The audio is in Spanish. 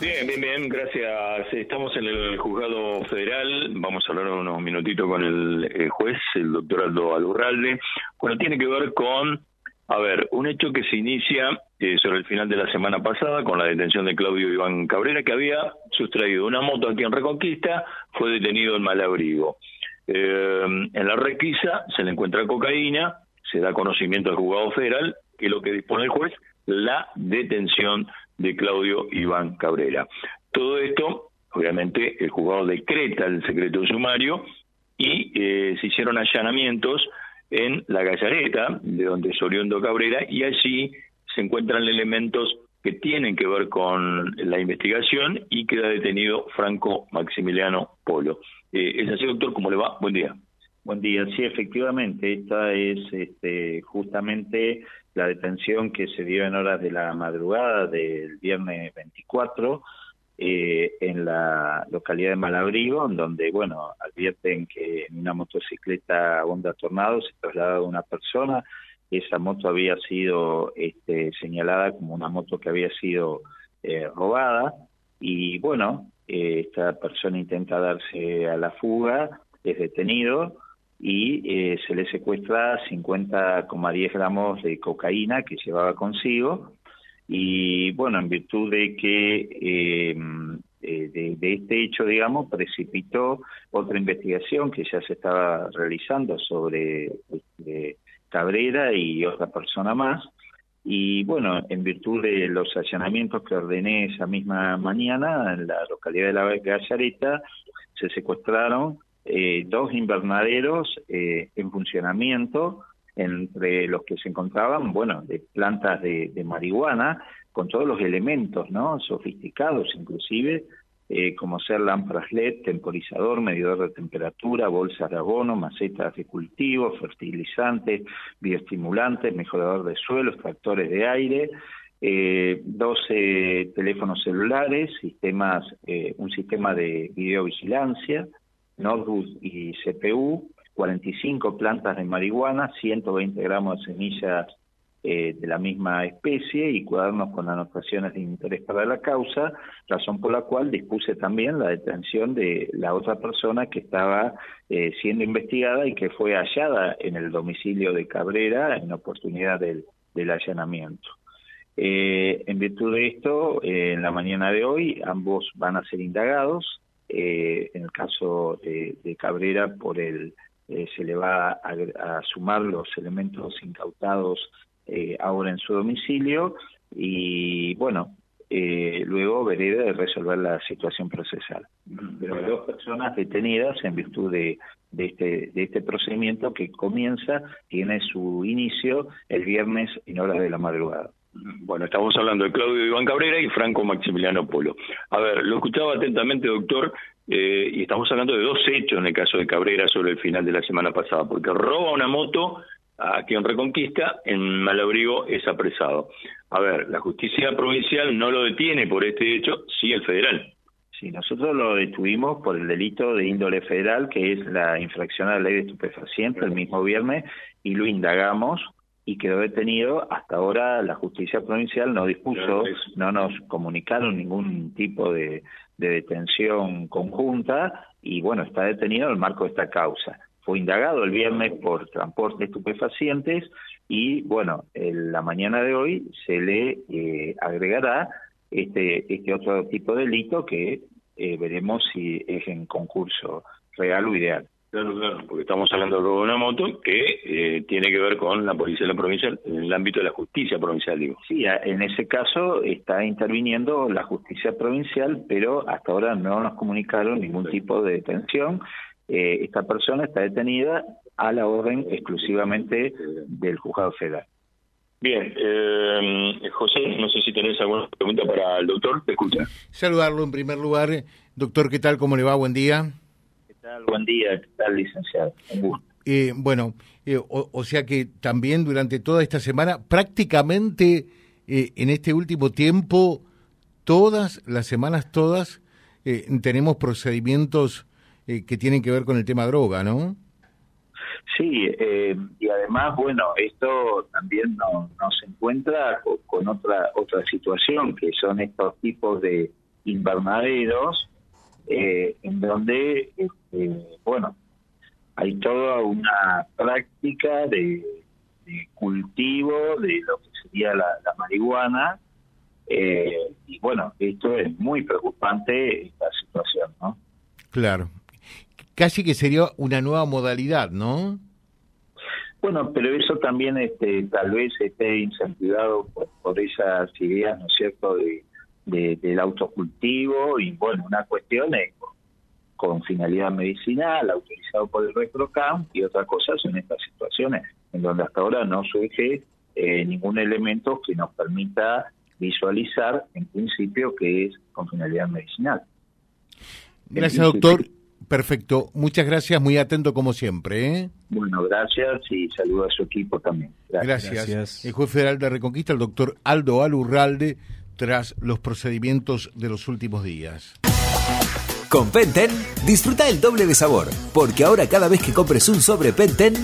Bien, bien, bien, gracias. Estamos en el juzgado federal. Vamos a hablar unos minutitos con el, juez, el doctor Aldo Alurralde. Bueno, tiene que ver con, a ver, un hecho que se inicia eh, sobre el final de la semana pasada con la detención de Claudio Iván Cabrera, que había sustraído una moto aquí en Reconquista, fue detenido en Malabrigo. Eh, en la requisa se le encuentra cocaína, se da conocimiento al juzgado federal, que es lo que dispone el juez, la detención de Claudio Iván Cabrera. Todo esto, obviamente, el juzgado decreta el secreto sumario y eh, se hicieron allanamientos en la Gallareta, de donde es Oriundo Cabrera, y allí se encuentran elementos que tienen que ver con la investigación y queda detenido Franco Maximiliano Polo. Eh, ¿Es así, doctor? ¿Cómo le va? Buen día. Buen día. Sí, efectivamente, esta es este, justamente la detención que se dio en horas de la madrugada del viernes 24 eh, en la localidad de Malabrigo, en donde, bueno, advierten que en una motocicleta Honda Tornado se trasladaba una persona. Esa moto había sido este, señalada como una moto que había sido eh, robada y, bueno, eh, esta persona intenta darse a la fuga, es detenido y eh, se le secuestra 50,10 gramos de cocaína que llevaba consigo y bueno, en virtud de que em, eh, de, este hecho, digamos, precipitó otra investigación que ya se estaba realizando sobre este, Cabrera y otra persona más. Y bueno, en virtud de los allanamientos que ordené esa misma mañana en la localidad de La Gallareta, se secuestraron eh, dos invernaderos eh, en funcionamiento, entre los que se encontraban, bueno, de plantas de, marihuana, con todos los elementos, ¿no? Sofisticados, inclusive, eh, como ser lámparas LED, temporizador, medidor de temperatura, bolsas de abono, macetas de cultivo, fertilizantes, bioestimulantes, mejorador de suelo, extractores de aire, eh, 12 teléfonos celulares, sistemas, un sistema de videovigilancia, notebook y CPU, 45 plantas de marihuana, 120 gramos de semillas eh, de la misma especie y cuadernos con anotaciones de interés para la causa, razón por la cual dispuse también la detención de la otra persona que estaba eh, siendo investigada y que fue hallada en el domicilio de Cabrera en oportunidad del, allanamiento. Eh, en virtud de esto, en la mañana de hoy ambos van a ser indagados eh, en el caso de, Cabrera, por el eh, se le va a, sumar los elementos incautados eh, ahora en su domicilio y bueno, luego veré de resolver la situación procesal. Pero hay dos personas detenidas en virtud de, de, este, de este procedimiento que comienza, tiene su inicio el viernes en horas de la madrugada. Bueno, estamos hablando de Claudio Iván Cabrera y Franco Maximiliano Polo. A ver, lo escuchaba atentamente, doctor, eh, y estamos hablando de dos hechos en el caso de Cabrera sobre el final de la semana pasada, porque roba una moto a quien reconquista, en Malabrigo es apresado. A ver, la justicia provincial no lo detiene por este hecho, sí el federal. Sí, nosotros lo detuvimos por el delito de índole federal, que es la infracción a la ley de estupefacientes, el mismo viernes, y lo indagamos y quedó detenido. Hasta ahora la justicia provincial no dispuso, no nos comunicaron ningún tipo de, detención conjunta y bueno, está detenido en el marco de esta causa. Fue indagado el viernes por transporte de estupefacientes y bueno, en la mañana de hoy se le eh, agregará este, este otro tipo de delito que eh, veremos si es en concurso real o ideal. Claro, claro, porque estamos hablando de una moto que eh, tiene que ver con la policía de la provincia, en el ámbito de la justicia provincial, digo. Sí, en ese caso está interviniendo la justicia provincial, pero hasta ahora no nos comunicaron ningún tipo de detención. Eh, esta persona está detenida a la orden exclusivamente del juzgado federal. Bien, eh, José, no sé si tenés alguna pregunta para el doctor, te escucha. Saludarlo en primer lugar. Doctor, ¿qué tal? ¿Cómo le va? Buen día. Buen día, ¿qué tal, licenciado? Eh, bueno, eh, o, sea que también durante toda esta semana, prácticamente eh, en este último tiempo, todas las semanas, todas, tenemos procedimientos que tienen que ver con el tema droga, ¿no? Sí, y además, bueno, esto también nos encuentra con, otra otra situación, que son estos tipos de invernaderos, eh, en donde, este, bueno, hay toda una práctica de, cultivo de lo que sería la, marihuana, eh, y bueno, esto es muy preocupante esta situación, ¿no? Claro. Casi que sería una nueva modalidad, ¿no? Bueno, pero eso también este, tal vez esté incentivado por, esas ideas, ¿no es cierto?, de, del autocultivo y bueno, una cuestión es con, finalidad medicinal, autorizado por el RetroCam y otra cosa son estas situaciones en donde hasta ahora no surge eh, ningún elemento que nos permita visualizar en principio que es con finalidad medicinal. Gracias, doctor. Perfecto, muchas gracias, muy atento como siempre. ¿eh? Bueno, gracias y saludo a su equipo también. Gracias. El juez federal de Reconquista, el doctor Aldo Alurralde, tras los procedimientos de los últimos días. Con Penten, disfruta el doble de sabor, porque ahora cada vez que compres un sobre Penten,